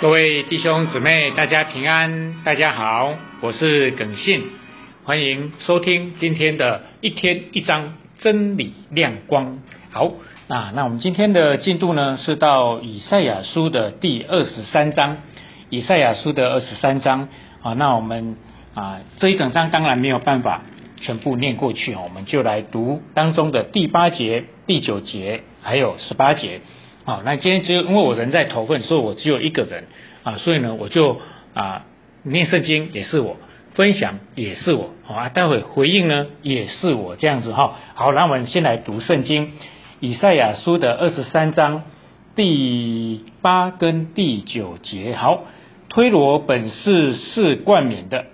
各位弟兄姊妹大家平安大家好我是耿信欢迎收听今天的一天一张真理亮光。好啊，那我们今天的进度呢是到以赛亚书的第二十三章，以赛亚书的二十三章。啊，那我们啊这一整章当然没有办法全部念过去，我们就来读当中的第八节、第九节还有十八节。好，那今天只有因为我人在头份，所以我只有一个人。啊，所以呢我就啊念圣经也是我，分享也是我，好啊，待会回应呢也是我这样子哈。好，那我们先来读圣经，以赛亚书的二十三章第八跟第九节。好，推罗本是是冠冕的，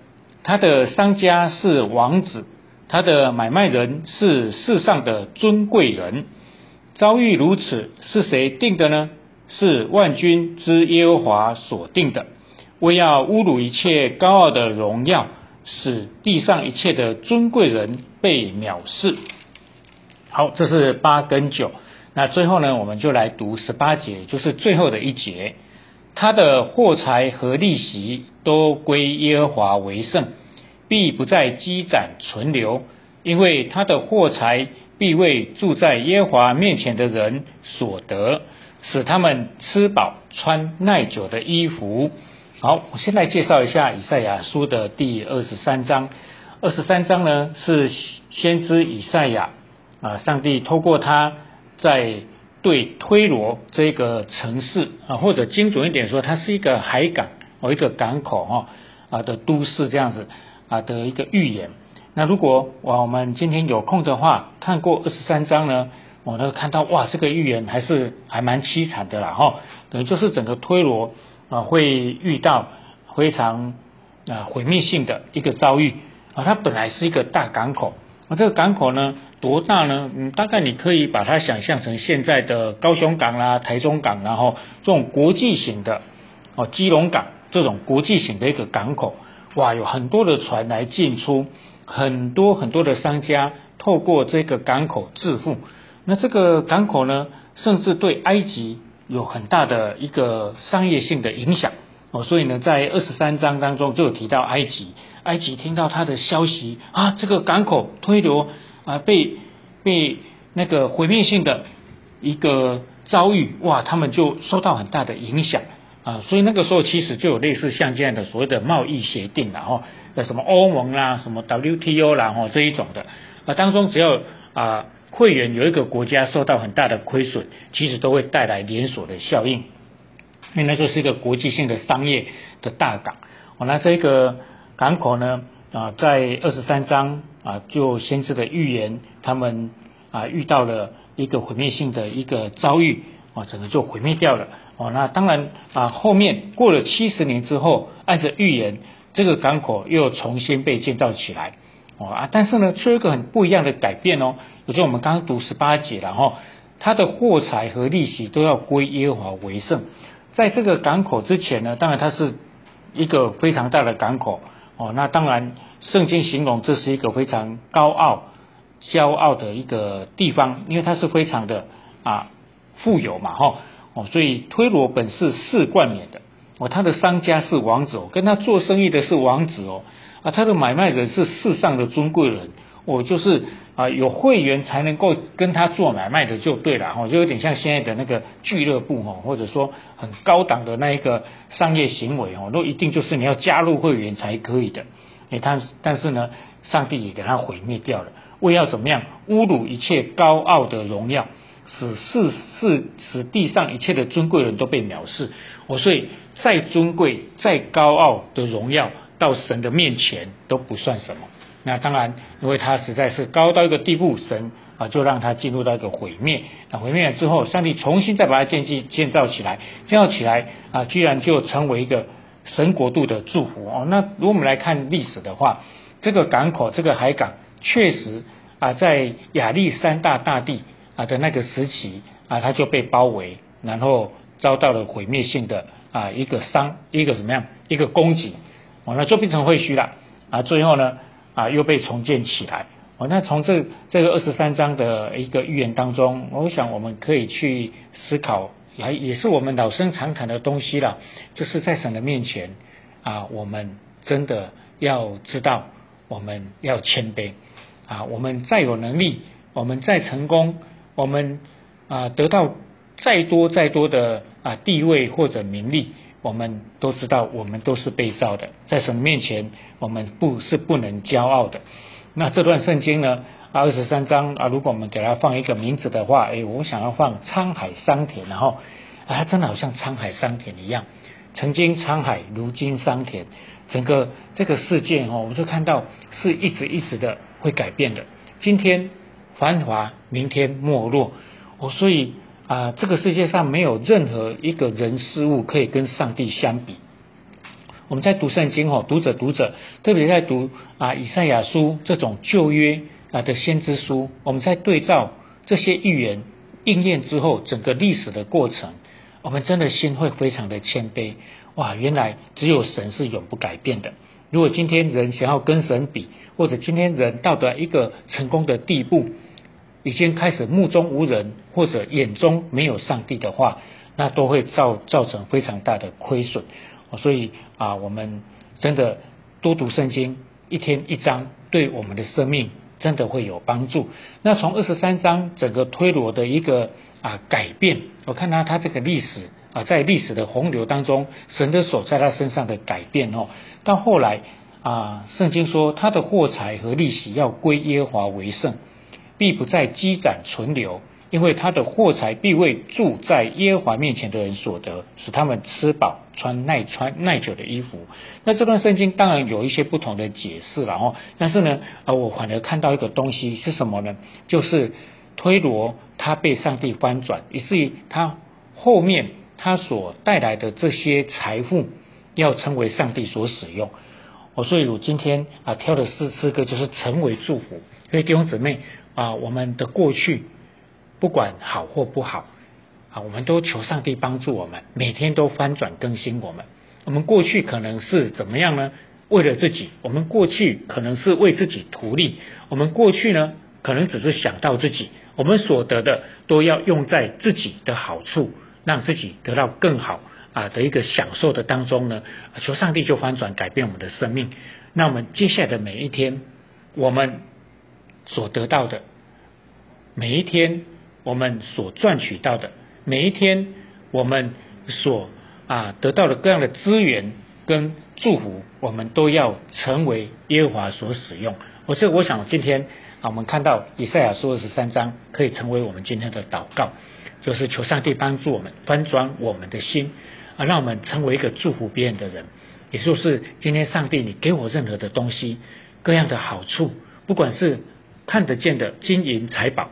他的商家是王子，他的买卖人是世上的尊贵人。遭遇如此，是谁定的呢？是万军之耶和华所定的，为要侮辱一切高傲的荣耀，使地上一切的尊贵人被藐视。好，这是八跟九。那最后呢，我们就来读十八节，就是最后的一节。他的货财和利息都归耶和华为圣，必不再积攒存留，因为他的货财。必为住在耶和华面前的人所得，使他们吃饱穿耐久的衣服。好，我先来介绍一下以赛亚书的第二十三章。二十三章呢是先知以赛亚啊，上帝透过他在对推罗这个城市啊，或者精准一点说，它是一个海港哦，一个港口哈啊的都市这样子啊的一个预言。那如果我们今天有空的话，看过二十三章呢，我都看到哇，这个预言还是还蛮凄惨的啦哈，等于就是整个推罗啊会遇到非常啊毁灭性的一个遭遇啊，它本来是一个大港口，啊这个港口呢多大呢？嗯，大概你可以把它想象成现在的高雄港啦、台中港，然后这种国际型的哦基隆港这种国际型的一个港口，哇，有很多的船来进出。很多很多的商家透过这个港口致富，那这个港口呢，甚至对埃及有很大的一个商业性的影响哦。所以呢，在二十三章当中就有提到埃及，埃及听到他的消息啊，这个港口推流啊被被那个毁灭性的一个遭遇，哇，他们就受到很大的影响。啊，所以那个时候其实就有类似像这样的所谓的贸易协定了哈，那什么欧盟啦，什么 WTO 啦，哈这一种的啊，当中只要啊会员有一个国家受到很大的亏损，其实都会带来连锁的效应，因为那就是一个国际性的商业的大港。哦，那这个港口呢啊，在二十三章啊就先知的预言，他们啊遇到了一个毁灭性的一个遭遇。啊，整个就毁灭掉了哦。那当然啊，后面过了七十年之后，按着预言，这个港口又重新被建造起来哦啊。但是呢，却有一个很不一样的改变哦。也就我们刚刚读十八节了哈，它的货财和利息都要归耶和华为圣。在这个港口之前呢，当然它是一个非常大的港口哦。那当然，圣经形容这是一个非常高傲、骄傲的一个地方，因为它是非常的啊。富有嘛，哈哦，所以推罗本是世冠冕的哦，他的商家是王子哦，跟他做生意的是王子哦，啊，他的买卖人是世上的尊贵人我，就是啊有会员才能够跟他做买卖的就对了哈，就有点像现在的那个俱乐部哈，或者说很高档的那一个商业行为哦，都一定就是你要加入会员才可以的，哎，但但是呢，上帝也给他毁灭掉了，为要怎么样侮辱一切高傲的荣耀。使世世使地上一切的尊贵人都被藐视，我所以再尊贵再高傲的荣耀到神的面前都不算什么。那当然，因为他实在是高到一个地步，神啊就让他进入到一个毁灭。那毁灭了之后，上帝重新再把它建建建造起来，建造起来啊，居然就成为一个神国度的祝福哦。那如果我们来看历史的话，这个港口这个海港确实啊，在亚历山大大帝。啊的那个时期啊，他就被包围，然后遭到了毁灭性的啊一个伤，一个怎么样，一个攻击，完了就变成废墟了啊。最后呢啊又被重建起来。哦，那从这这个二十三章的一个预言当中，我想我们可以去思考，也也是我们老生常谈的东西了，就是在神的面前啊，我们真的要知道，我们要谦卑。啊，我们再有能力，我们再成功，我们啊得到再多再多的啊地位或者名利，我们都知道，我们都是被造的，在神面前，我们不是不能骄傲的。那这段圣经呢？二十三章啊，如果我们给它放一个名字的话，哎，我想要放沧海桑田，然后啊，真的好像沧海桑田一样，曾经沧海，如今桑田，整个这个世界哦，我们就看到是一直一直的会改变的。今天繁华，明天没落，哦，所以啊，这个世界上没有任何一个人事物可以跟上帝相比。我们在读圣经哦，读者读者，特别在读啊以赛亚书这种旧约啊的先知书，我们在对照这些预言应验之后，整个历史的过程，我们真的心会非常的谦卑。哇，原来只有神是永不改变的。如果今天人想要跟神比，或者今天人到达一个成功的地步，已经开始目中无人，或者眼中没有上帝的话，那都会造造成非常大的亏损。所以啊，我们真的多读圣经，一天一章，对我们的生命真的会有帮助。那从二十三章整个推罗的一个啊改变，我看到他这个历史啊，在历史的洪流当中，神的手在他身上的改变哦。到后来啊，圣经说他的货财和利息要归耶华为圣，必不再积攒存留。因为他的货财必为住在耶和华面前的人所得，使他们吃饱穿耐穿耐久的衣服。那这段圣经当然有一些不同的解释了哦，但是呢，啊，我反而看到一个东西是什么呢？就是推罗他被上帝翻转，以至于他后面他所带来的这些财富要成为上帝所使用。我所以我今天啊挑的四四个就是成为祝福。所以弟兄姊妹啊，我们的过去。不管好或不好啊，我们都求上帝帮助我们，每天都翻转更新我们。我们过去可能是怎么样呢？为了自己，我们过去可能是为自己图利，我们过去呢，可能只是想到自己，我们所得的都要用在自己的好处，让自己得到更好啊的一个享受的当中呢。求上帝就翻转改变我们的生命。那我们接下来的每一天，我们所得到的每一天。我们所赚取到的每一天，我们所啊得到的各样的资源跟祝福，我们都要成为耶和华所使用。我所以我想今天啊，我们看到以赛亚书二十三章，可以成为我们今天的祷告，就是求上帝帮助我们翻转我们的心啊，让我们成为一个祝福别人的人。也就是今天上帝，你给我任何的东西，各样的好处，不管是看得见的金银财宝。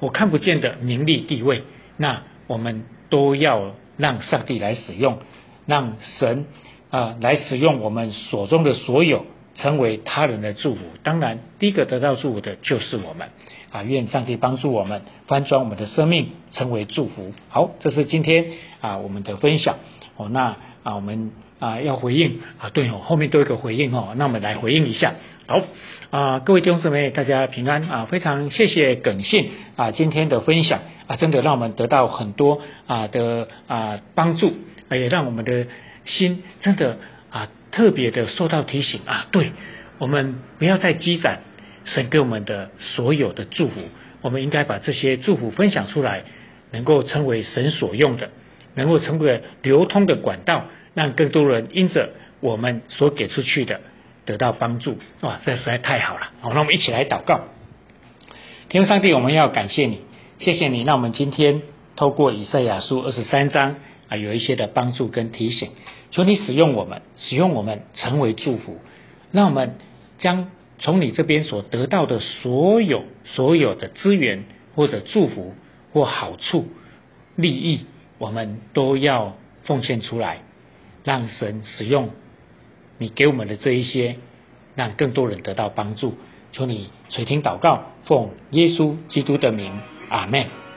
我看不见的名利地位，那我们都要让上帝来使用，让神啊来使用我们手中的所有，成为他人的祝福。当然，第一个得到祝福的就是我们啊！愿上帝帮助我们翻转我们的生命，成为祝福。好，这是今天啊我们的分享哦。那啊我们。啊，要回应啊，对哦，后面都有个回应哦，那我们来回应一下。好啊，各位弟兄姊妹，大家平安啊，非常谢谢耿信啊今天的分享啊，真的让我们得到很多啊的啊帮助，也让我们的心真的啊特别的受到提醒啊，对我们不要再积攒神给我们的所有的祝福，我们应该把这些祝福分享出来，能够成为神所用的，能够成为流通的管道。让更多人因着我们所给出去的得到帮助，哇，这实在太好了！好，那我们一起来祷告。天父上帝，我们要感谢你，谢谢你。让我们今天透过以赛亚书二十三章啊，有一些的帮助跟提醒。求你使用我们，使用我们成为祝福，让我们将从你这边所得到的所有所有的资源或者祝福或好处利益，我们都要奉献出来。让神使用你给我们的这一些，让更多人得到帮助。求你垂听祷告，奉耶稣基督的名，阿门。